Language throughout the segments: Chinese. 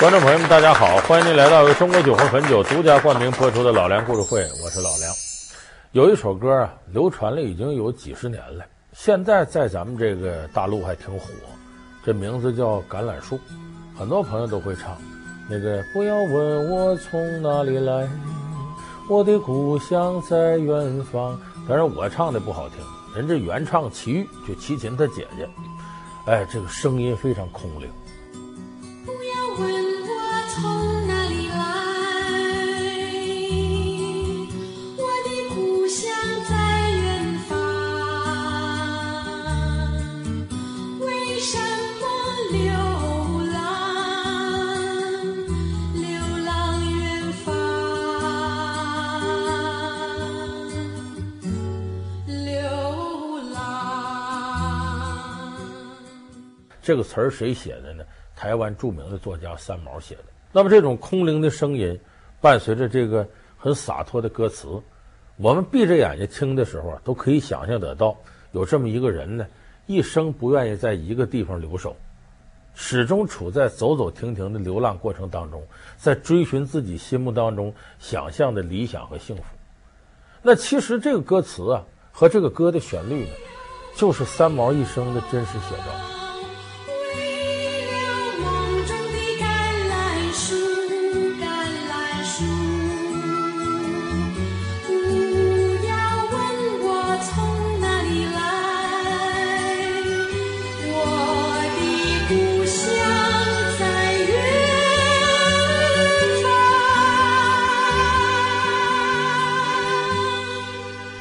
观众朋友们，大家好，欢迎您来到由中国酒魂汾酒独家冠名播出的《老梁故事会》，我是老梁。有一首歌啊，流传了已经有几十年了，现在在咱们这个大陆还挺火，这名字叫《橄榄树》，很多朋友都会唱。那个不要问我从哪里来，我的故乡在远方。当然我唱的不好听，人这原唱齐豫，就齐秦他姐姐，哎，这个声音非常空灵。这个词儿谁写的呢？台湾著名的作家三毛写的。那么这种空灵的声音，伴随着这个很洒脱的歌词，我们闭着眼睛听的时候啊，都可以想象得到，有这么一个人呢，一生不愿意在一个地方留守，始终处在走走停停的流浪过程当中，在追寻自己心目当中想象的理想和幸福。那其实这个歌词啊，和这个歌的旋律呢，就是三毛一生的真实写照。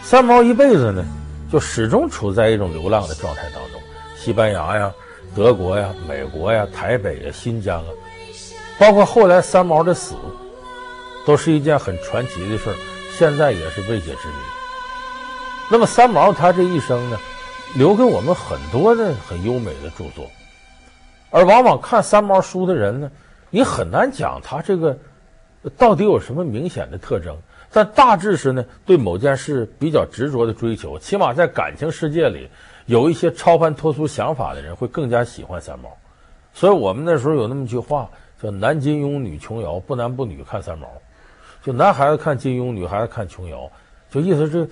三毛一辈子呢，就始终处在一种流浪的状态当中，西班牙呀、德国呀、美国呀、台北呀、新疆啊，包括后来三毛的死，都是一件很传奇的事儿，现在也是未解之谜。那么三毛他这一生呢，留给我们很多的很优美的著作，而往往看三毛书的人呢，你很难讲他这个到底有什么明显的特征。但大致是呢，对某件事比较执着的追求，起码在感情世界里，有一些超凡脱俗想法的人会更加喜欢三毛。所以我们那时候有那么句话，叫“男金庸，女琼瑶，不男不女看三毛”。就男孩子看金庸，女孩子看琼瑶，就意思是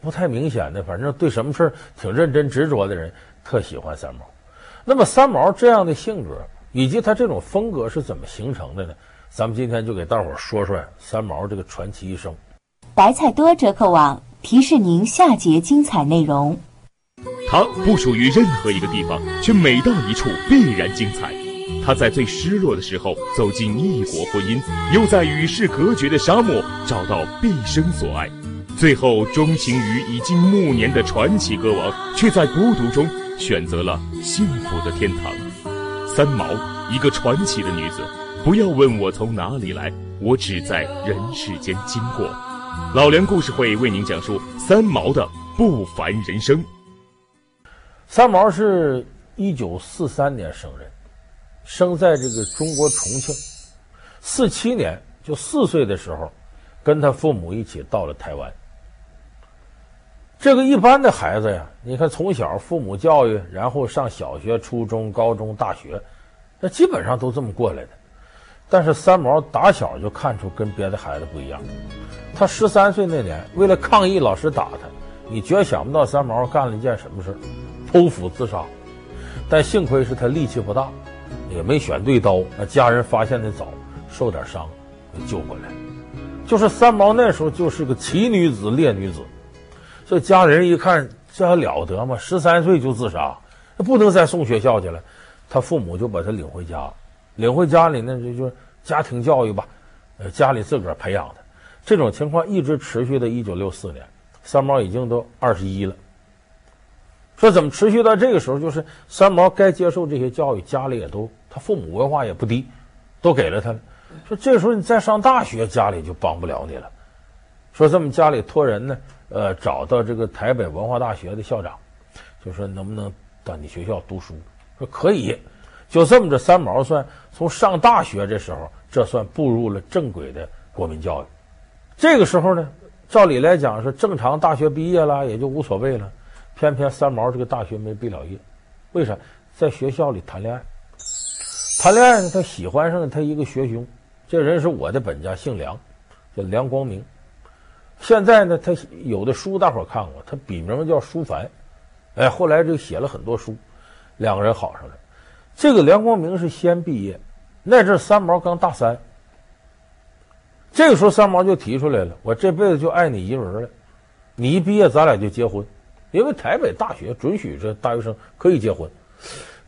不太明显的，反正对什么事儿挺认真执着的人特喜欢三毛。那么三毛这样的性格以及他这种风格是怎么形成的呢？咱们今天就给大伙儿说说三毛这个传奇一生。白菜多折扣网提示您下节精彩内容。它不属于任何一个地方，却每到一处必然精彩。他在最失落的时候走进异国婚姻，又在与世隔绝的沙漠找到毕生所爱，最后钟情于已经暮年的传奇歌王，却在孤独中选择了幸福的天堂。三毛，一个传奇的女子。不要问我从哪里来，我只在人世间经过。老梁故事会为您讲述三毛的不凡人生。三毛是一九四三年生人，生在这个中国重庆。四七年就四岁的时候，跟他父母一起到了台湾。这个一般的孩子呀，你看从小父母教育，然后上小学、初中、高中、大学，那基本上都这么过来的。但是三毛打小就看出跟别的孩子不一样。他十三岁那年，为了抗议老师打他，你绝想不到三毛干了一件什么事剖腹自杀。但幸亏是他力气不大，也没选对刀，那家人发现的早，受点伤，给救回来。就是三毛那时候就是个奇女子、烈女子，所以家人一看这还了得吗？十三岁就自杀，那不能再送学校去了。他父母就把他领回家。领回家里呢，就就家庭教育吧，呃，家里自个儿培养的这种情况一直持续到一九六四年，三毛已经都二十一了。说怎么持续到这个时候？就是三毛该接受这些教育，家里也都他父母文化也不低，都给了他了。说这时候你再上大学，家里就帮不了你了。说这么家里托人呢，呃，找到这个台北文化大学的校长，就说能不能到你学校读书？说可以。就这么着，三毛算从上大学这时候，这算步入了正轨的国民教育。这个时候呢，照理来讲是正常大学毕业了，也就无所谓了。偏偏三毛这个大学没毕了业，为啥？在学校里谈恋爱。谈恋爱呢，他喜欢上了他一个学兄，这人是我的本家，姓梁，叫梁光明。现在呢，他有的书大伙看过，他笔名叫书凡，哎，后来就写了很多书，两个人好上了。这个梁光明是先毕业，那阵三毛刚大三。这个时候三毛就提出来了，我这辈子就爱你一人了，你一毕业咱俩就结婚，因为台北大学准许这大学生可以结婚。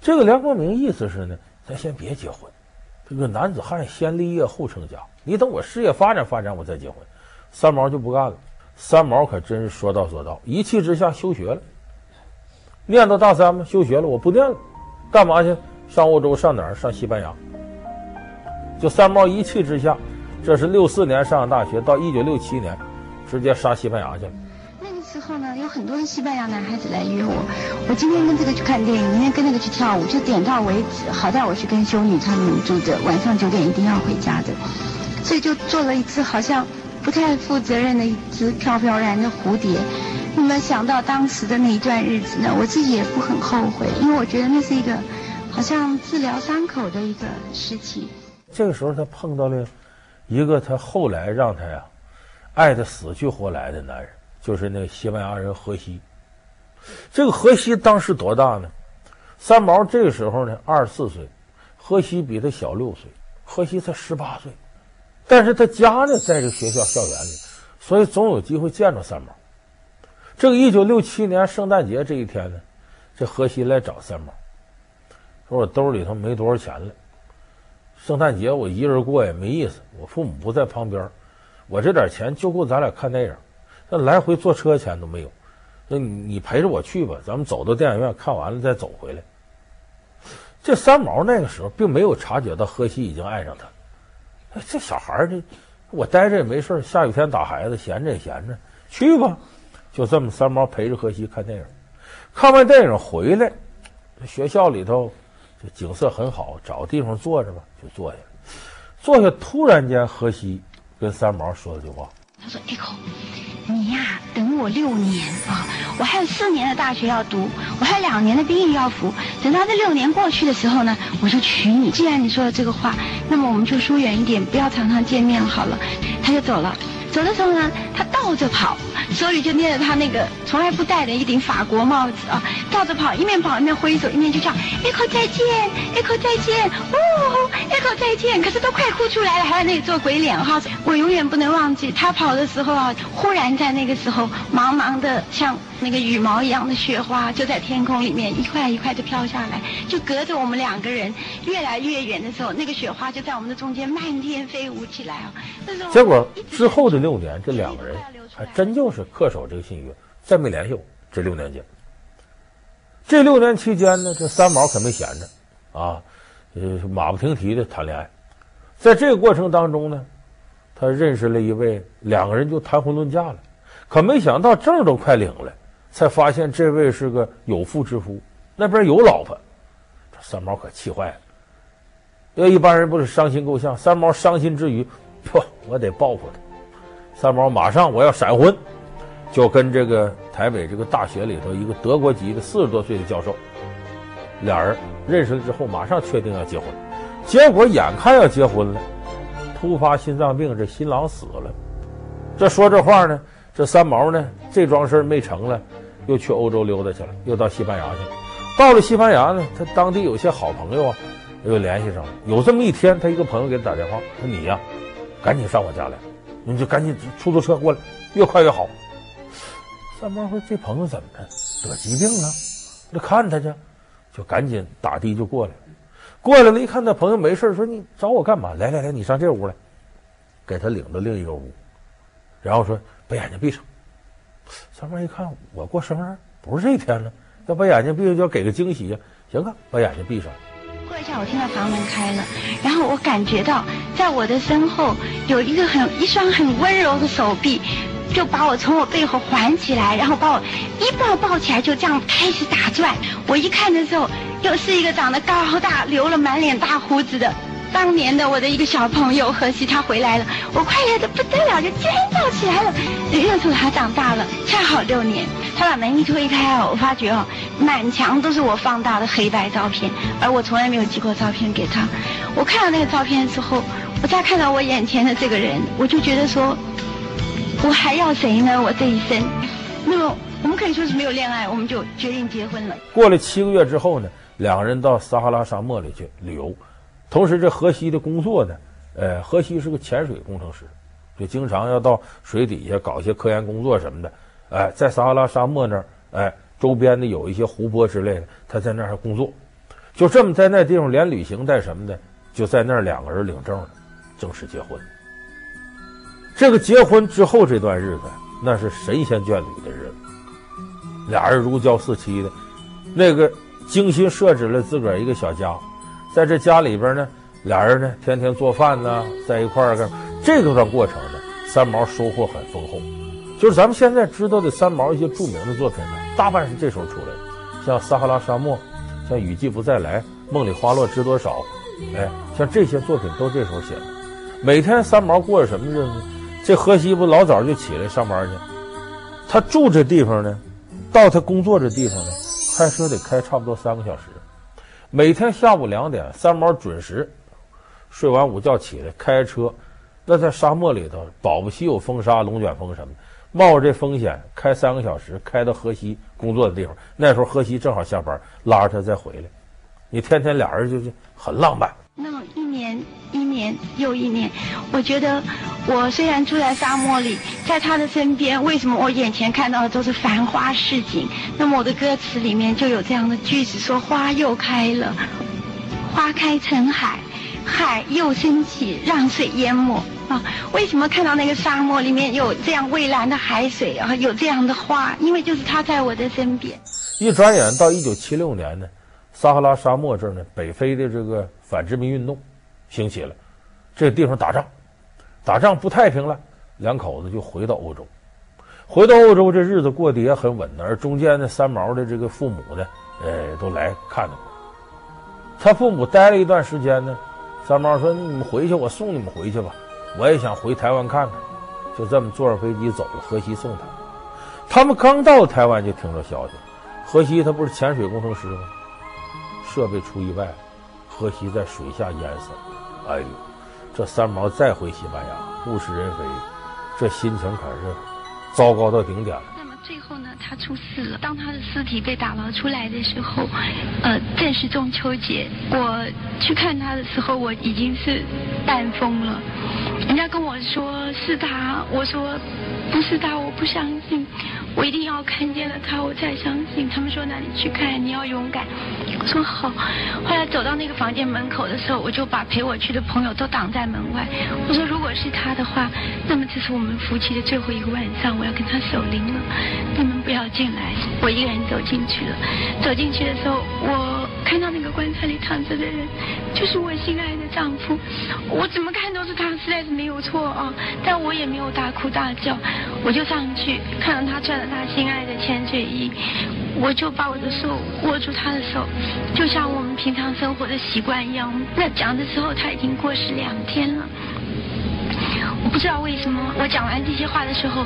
这个梁光明意思是呢，咱先别结婚，这个男子汉先立业后成家，你等我事业发展发展我再结婚。三毛就不干了，三毛可真是说到做到，一气之下休学了，念到大三嘛，休学了，我不念了，干嘛去？上欧洲上哪儿？上西班牙。就三毛一气之下。这是六四年上的大学，到一九六七年，直接杀西班牙去了。那个时候呢，有很多的西班牙男孩子来约我，我今天跟这个去看电影，明天跟那个去跳舞，就点到为止。好在我是跟修女他们住着，晚上九点一定要回家的，所以就做了一次好像不太负责任的一只飘飘然的蝴蝶。那么想到当时的那一段日子呢，我自己也不很后悔，因为我觉得那是一个好像治疗伤口的一个时期。这个时候他碰到了。一个他后来让他呀爱的死去活来的男人，就是那个西班牙人荷西。这个荷西当时多大呢？三毛这个时候呢二十四岁，荷西比他小六岁，荷西才十八岁。但是他家呢在这个学校校园里，所以总有机会见着三毛。这个一九六七年圣诞节这一天呢，这荷西来找三毛，说我兜里头没多少钱了。圣诞节我一人过也没意思，我父母不在旁边，我这点钱就够咱俩看电影，那来回坐车钱都没有，那你你陪着我去吧，咱们走到电影院看完了再走回来。这三毛那个时候并没有察觉到荷西已经爱上他，这小孩儿这我待着也没事，下雨天打孩子，闲着也闲着，去吧，就这么三毛陪着荷西看电影，看完电影回来，学校里头。景色很好，找个地方坐着吧，就坐下。坐下，突然间，荷西跟三毛说了句话：“他说 eco 你呀，等我六年啊，我还有四年的大学要读，我还有两年的兵役要服。等到这六年过去的时候呢，我就娶你。既然你说了这个话，那么我们就疏远一点，不要常常见面好了。”他就走了。走的时候呢，他倒着跑，手里就捏着他那个从来不戴的一顶法国帽子啊，倒着跑，一面跑一面挥手，一面就叫 Echo 再见，Echo 再见，哦，Echo 再见。可是都快哭出来了，还在那里做鬼脸哈。我永远不能忘记他跑的时候啊，忽然在那个时候，茫茫的像那个羽毛一样的雪花就在天空里面一块一块的飘下来，就隔着我们两个人越来越远的时候，那个雪花就在我们的中间漫天飞舞起来啊。结果之后的。六年，这两个人还真就是恪守这个信约，再没联系过。这六年间，这六年期间呢，这三毛可没闲着，啊，呃，马不停蹄的谈恋爱。在这个过程当中呢，他认识了一位，两个人就谈婚论嫁了。可没想到证都快领了，才发现这位是个有妇之夫，那边有老婆。这三毛可气坏了。要一般人不是伤心够呛，三毛伤心之余，不，我得报复他。三毛马上我要闪婚，就跟这个台北这个大学里头一个德国籍的四十多岁的教授，俩人认识了之后，马上确定要结婚。结果眼看要结婚了，突发心脏病，这新郎死了。这说这话呢，这三毛呢这桩事没成了，又去欧洲溜达去了，又到西班牙去了。到了西班牙呢，他当地有些好朋友啊，又联系上了。有这么一天，他一个朋友给他打电话，说你呀，赶紧上我家来。你就赶紧出租车过来，越快越好。三毛说：“这朋友怎么了？得疾病了？那看他去，就赶紧打的就过来。过来了，一看他朋友没事，说你找我干嘛？来来来，你上这屋来，给他领到另一个屋，然后说把眼睛闭上。三毛一看，我过生日不是这一天了，要把眼睛闭上就要给个惊喜呀。行啊，把眼睛闭上。”过一下，我听到房门开了，然后我感觉到在我的身后有一个很一双很温柔的手臂，就把我从我背后环起来，然后把我一抱抱起来，就这样开始打转。我一看的时候，又是一个长得高大、留了满脸大胡子的当年的我的一个小朋友荷西他回来了，我快乐的不得了，就尖叫起来了。认出他长大了，恰好六年。他把门一推开啊，我发觉哦，满墙都是我放大的黑白照片，而我从来没有寄过照片给他。我看到那个照片的时候，我再看到我眼前的这个人，我就觉得说，我还要谁呢？我这一生，那么我们可以说是没有恋爱，我们就决定结婚了。过了七个月之后呢，两个人到撒哈拉沙漠里去旅游。同时，这河西的工作呢，呃，河西是个潜水工程师，就经常要到水底下搞一些科研工作什么的。哎，在撒哈拉沙漠那儿，哎，周边的有一些湖泊之类的，他在那儿工作。就这么在那地方连旅行带什么的，就在那儿两个人领证了，正式结婚。这个结婚之后这段日子，那是神仙眷侣的日子，俩人如胶似漆的，那个精心设置了自个儿一个小家。在这家里边呢，俩人呢天天做饭呢，在一块儿干。这个段过程呢，三毛收获很丰厚。就是咱们现在知道的三毛一些著名的作品呢，大半是这时候出来的，像《撒哈拉沙漠》，像《雨季不再来》，《梦里花落知多少》，哎，像这些作品都这时候写的。每天三毛过着什么日子？这荷西不老早就起来上班去，他住这地方呢，到他工作这地方呢，开车得开差不多三个小时。每天下午两点，三毛准时睡完午觉起来开车。那在沙漠里头，保不齐有风沙、龙卷风什么的，冒着这风险开三个小时，开到河西工作的地方。那时候河西正好下班，拉着他再回来。你天天俩人就是很浪漫。那么一年一年又一年，我觉得我虽然住在沙漠里，在他的身边，为什么我眼前看到的都是繁花似锦？那么我的歌词里面就有这样的句子说：花又开了。花开成海，海又升起，让水淹没啊！为什么看到那个沙漠里面有这样蔚蓝的海水啊？有这样的花？因为就是他在我的身边。一转眼到一九七六年呢，撒哈拉沙漠这儿呢，北非的这个反殖民运动兴起了，这地方打仗，打仗不太平了，两口子就回到欧洲。回到欧洲，这日子过得也很稳的，而中间呢，三毛的这个父母呢，呃，都来看他。他父母待了一段时间呢，三毛说：“你们回去，我送你们回去吧。我也想回台湾看看。”就这么坐上飞机走了。荷西送他。他们刚到台湾就听着消息，荷西他不是潜水工程师吗？设备出意外，荷西在水下淹死。哎呦，这三毛再回西班牙，物是人非，这心情可是糟糕到顶点了。那么最后呢，他出事了。当他的尸体被打捞出来的时候，呃，正是中秋节。我去看他的时候，我已经是半疯了。人家跟我说是他，我说不是他，我不相信。我一定要看见了他，我才相信。他们说，那你去看，你要勇敢。我说好。后来走到那个房间门口的时候，我就把陪我去的朋友都挡在门外。我说，如果是他的话，那么这是我们夫妻的最后一个晚上，我要跟他守灵了。你们不要进来。我一个人走进去了。走进去的时候，我看到那个棺材里躺着的人，就是我心爱的丈夫。我怎么看都是他，实在是没有错啊。但我也没有大哭大叫，我就上去看到他穿着。他心爱的潜水衣，我就把我的手握住他的手，就像我们平常生活的习惯一样。那讲的时候他已经过世两天了，我不知道为什么，我讲完这些话的时候，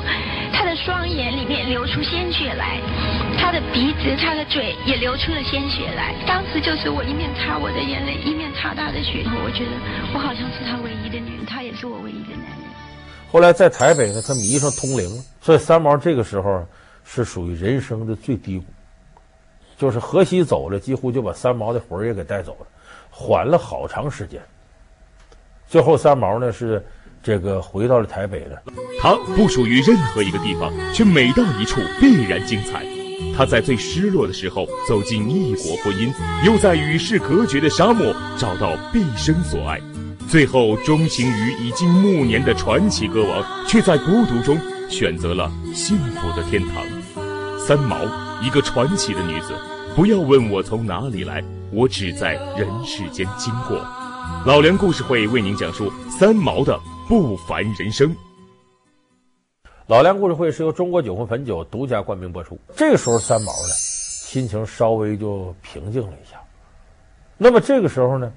他的双眼里面流出鲜血来，他的鼻子、他的嘴也流出了鲜血来。当时就是我一面擦我的眼泪，一面擦他的血，我觉得我好像是他唯一的女人，他也是我唯一的男人。后来在台北呢，他迷上通灵了，所以三毛这个时候是属于人生的最低谷，就是荷西走了，几乎就把三毛的魂儿也给带走了，缓了好长时间。最后三毛呢是这个回到了台北了。他不属于任何一个地方，却每到一处必然精彩。他在最失落的时候走进异国婚姻，又在与世隔绝的沙漠找到毕生所爱。最后钟情于已经暮年的传奇歌王，却在孤独中选择了幸福的天堂。三毛，一个传奇的女子。不要问我从哪里来，我只在人世间经过。老梁故事会为您讲述三毛的不凡人生。老梁故事会是由中国酒魂汾酒独家冠名播出。这个时候，三毛呢，心情稍微就平静了一下。那么这个时候呢，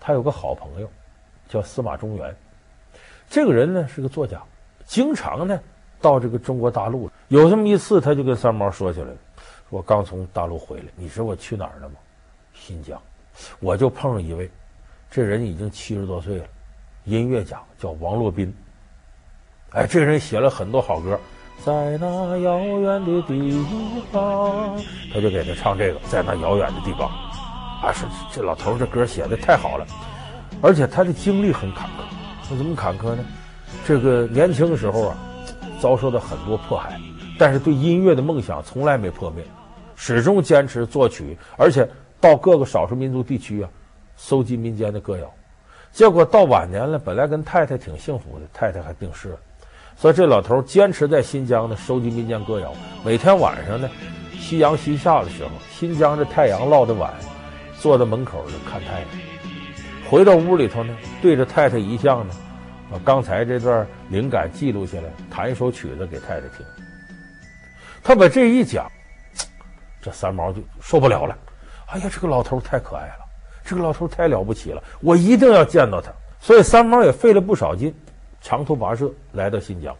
他有个好朋友。叫司马中原。这个人呢是个作家，经常呢到这个中国大陆。有这么一次，他就跟三毛说起来了：“我刚从大陆回来，你知道我去哪儿了吗？新疆。我就碰上一位，这人已经七十多岁了，音乐家叫王洛宾。哎，这个人写了很多好歌，在那遥远的地方，他就给他唱这个，在那遥远的地方。啊，是这老头这歌写的太好了，而且他的经历很坎坷。他怎么坎坷呢？这个年轻时候啊，遭受到很多迫害，但是对音乐的梦想从来没破灭，始终坚持作曲，而且到各个少数民族地区啊，搜集民间的歌谣。结果到晚年了，本来跟太太挺幸福的，太太还病逝了，所以这老头坚持在新疆呢收集民间歌谣。每天晚上呢，夕阳西下的时候，新疆这太阳落得晚。坐在门口就看太阳，回到屋里头呢，对着太太遗像呢，把刚才这段灵感记录下来，弹一首曲子给太太听。他把这一讲，这三毛就受不了了。哎呀，这个老头太可爱了，这个老头太了不起了，我一定要见到他。所以三毛也费了不少劲，长途跋涉来到新疆，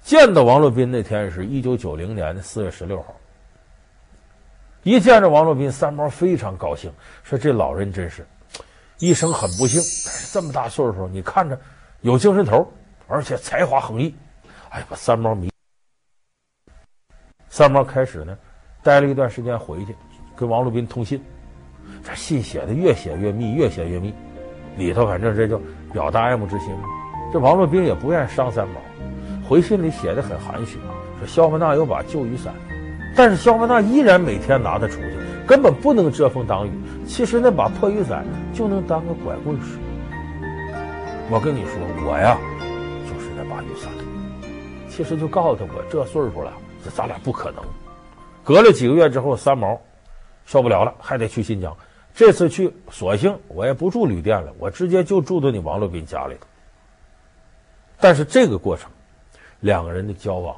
见到王洛宾那天是一九九零年的四月十六号。一见着王洛宾，三毛非常高兴，说：“这老人真是一生很不幸，但是这么大岁数，你看着有精神头，而且才华横溢。”哎呀，把三毛迷。三毛开始呢，待了一段时间回去，跟王洛宾通信。这信写的越写越密，越写越密，里头反正这就表达爱慕之心。这王洛宾也不愿意伤三毛，回信里写的很含蓄，说萧伯纳有把旧雨伞。但是萧伯纳依然每天拿它出去，根本不能遮风挡雨。其实那把破雨伞就能当个拐棍使。我跟你说，我呀，就是那把雨伞。其实就告诉他，我这岁数了，咱俩不可能。隔了几个月之后，三毛受不了了，还得去新疆。这次去，索性我也不住旅店了，我直接就住到你王洛宾家里头。但是这个过程，两个人的交往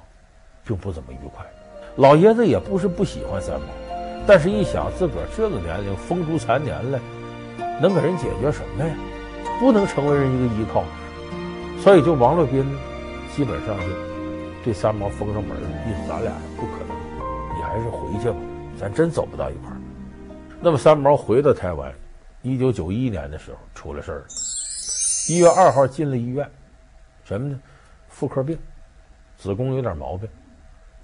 并不怎么愉快。老爷子也不是不喜欢三毛，但是一想自个儿这个年龄风烛残年了，能给人解决什么呀？不能成为人一个依靠，所以就王洛宾基本上就对三毛封上门了，意思咱俩不可能，你还是回去吧，咱真走不到一块儿。那么三毛回到台湾，一九九一年的时候出了事儿，一月二号进了医院，什么呢？妇科病，子宫有点毛病。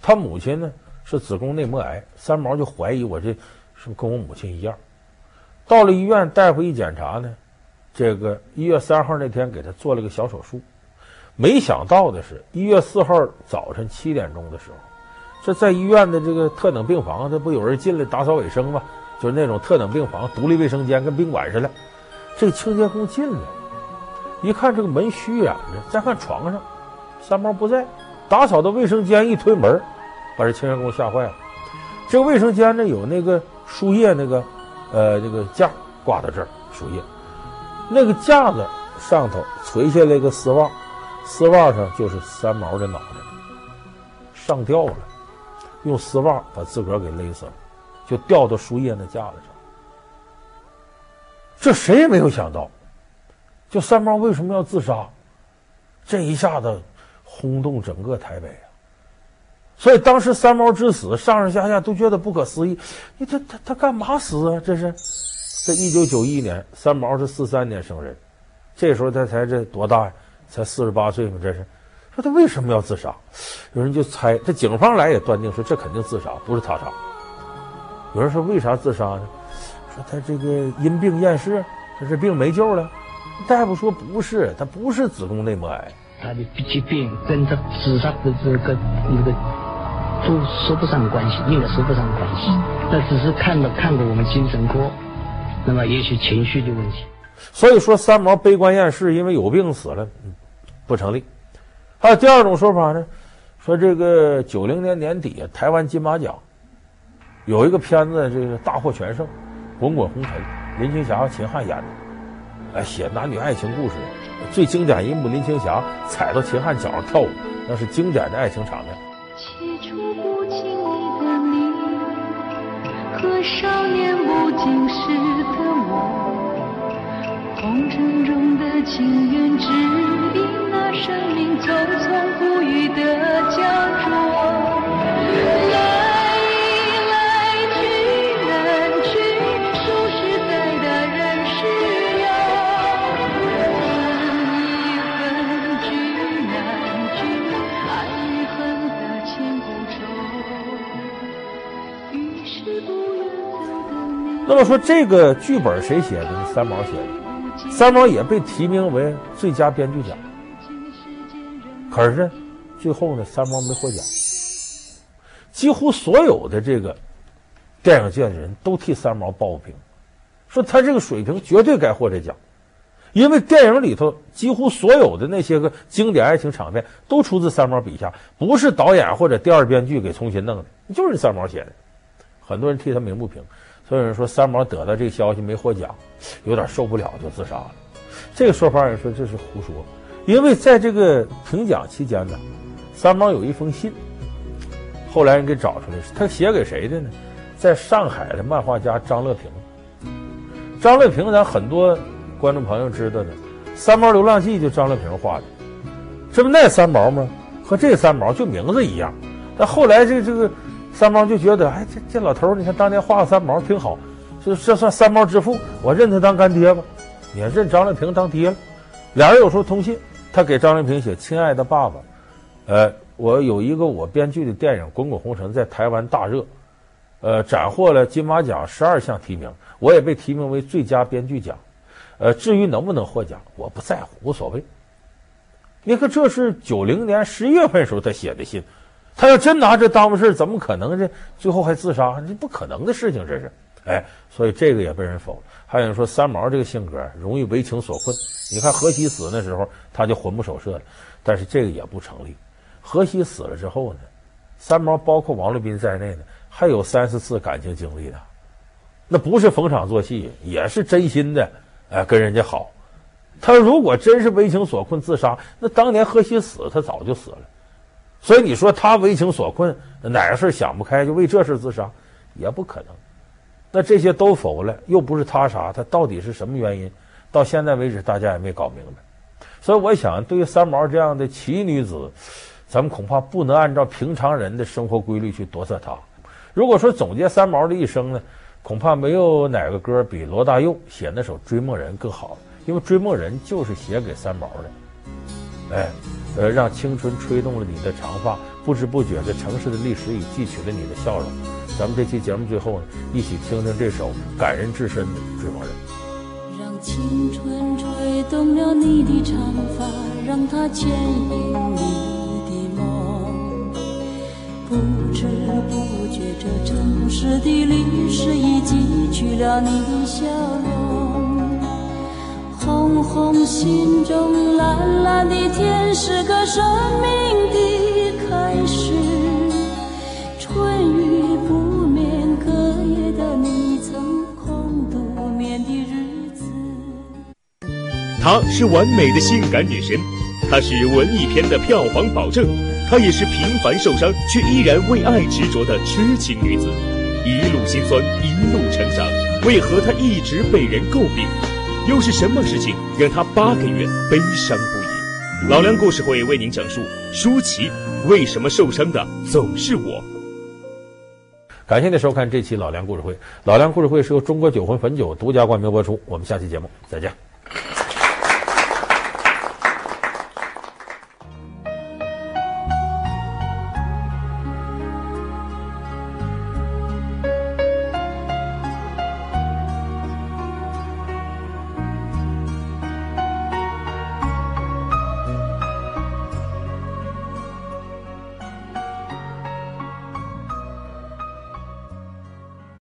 他母亲呢是子宫内膜癌，三毛就怀疑我这是不是跟我母亲一样。到了医院，大夫一检查呢，这个一月三号那天给他做了个小手术。没想到的是，一月四号早晨七点钟的时候，这在医院的这个特等病房，这不有人进来打扫卫生吗？就是那种特等病房，独立卫生间，跟宾馆似的。这个清洁工进来，一看这个门虚掩着，再看床上，三毛不在。打扫到卫生间，一推门，把这清洁工吓坏了。这个卫生间呢，有那个输液那个，呃，这个架挂到这儿输液。那个架子上头垂下来一个丝袜，丝袜上就是三毛的脑袋，上吊了，用丝袜把自个儿给勒死了，就掉到输液那架子上。这谁也没有想到，就三毛为什么要自杀？这一下子。轰动整个台北啊！所以当时三毛之死，上上下下都觉得不可思议。你他他他干嘛死啊？这是，这一九九一年，三毛是四三年生人，这时候他才这多大呀？才四十八岁嘛。这是，说他为什么要自杀？有人就猜，这警方来也断定说这肯定自杀，不是他杀。有人说为啥自杀呢？说他这个因病厌世，他这病没救了。大夫说不是，他不是子宫内膜癌。他的疾病跟他自杀的这个那个都说不上关系，应该说不上关系。那只是看了看过我们精神科，那么也许情绪的问题。所以说三毛悲观厌世，因为有病死了，不成立。还有第二种说法呢，说这个九零年年底台湾金马奖有一个片子，这个大获全胜，《滚滚红尘》，林青霞和秦汉演的，哎，写男女爱情故事。最经典一幕，林青霞踩到秦汉脚上跳舞，那是经典的爱情场面。起初不经意的你，和少年不经事的我，红尘中的情缘，只因那生命匆匆不语的胶着。那么说这个剧本谁写的呢？三毛写的。三毛也被提名为最佳编剧奖，可是呢，最后呢，三毛没获奖。几乎所有的这个电影界的人都替三毛抱不平，说他这个水平绝对该获这奖，因为电影里头几乎所有的那些个经典爱情场面都出自三毛笔下，不是导演或者第二编剧给重新弄的，就是三毛写的。很多人替他鸣不平。所以有人说三毛得到这个消息没获奖，有点受不了就自杀了。这个说法人说这是胡说，因为在这个评奖期间呢，三毛有一封信，后来人给找出来，他写给谁的呢？在上海的漫画家张乐平。张乐平咱很多观众朋友知道的，《三毛流浪记》就张乐平画的，这不那三毛吗？和这三毛就名字一样。但后来这、这个。三毛就觉得，哎，这这老头，你看当年画个三毛挺好，这这算三毛之父，我认他当干爹吧，也认张乐平当爹了。俩人有时候通信，他给张乐平写：“亲爱的爸爸，呃，我有一个我编剧的电影《滚滚红尘》在台湾大热，呃，斩获了金马奖十二项提名，我也被提名为最佳编剧奖。呃，至于能不能获奖，我不在乎，无所谓。你看，这是九零年十一月份时候他写的信。”他要真拿这当回事，怎么可能这最后还自杀？这不可能的事情，这是。哎，所以这个也被人否了。还有人说三毛这个性格容易为情所困。你看荷西死那时候，他就魂不守舍了。但是这个也不成立。荷西死了之后呢，三毛包括王洛宾在内呢，还有三四次感情经历的，那不是逢场作戏，也是真心的，哎，跟人家好。他如果真是为情所困自杀，那当年荷西死，他早就死了。所以你说他为情所困，哪个事想不开就为这事自杀，也不可能。那这些都否了，又不是他杀，他到底是什么原因？到现在为止，大家也没搞明白。所以我想，对于三毛这样的奇女子，咱们恐怕不能按照平常人的生活规律去夺舍她。如果说总结三毛的一生呢，恐怕没有哪个歌比罗大佑写那首《追梦人》更好，因为《追梦人》就是写给三毛的。哎。呃，让青春吹动了你的长发，不知不觉在城市的历史里记取了你的笑容。咱们这期节目最后呢，一起听听这首感人至深的《追梦人》。让青春吹动了你的长发，让它牵引你的梦。不知不觉，这城市的历史已记取了你的笑容。红红心中，蓝蓝的天是个生命的开始。春雨不眠，隔夜的你曾空独眠的日子。她是完美的性感女神，她是文艺片的票房保证，她也是平凡受伤却依然为爱执着的痴情女子。一路心酸，一路成长，为何她一直被人诟病？又是什么事情让他八个月悲伤不已？老梁故事会为您讲述舒淇为什么受伤的总是我。感谢您收看这期老梁故事会。老梁故事会是由中国酒魂汾酒独家冠名播出。我们下期节目再见。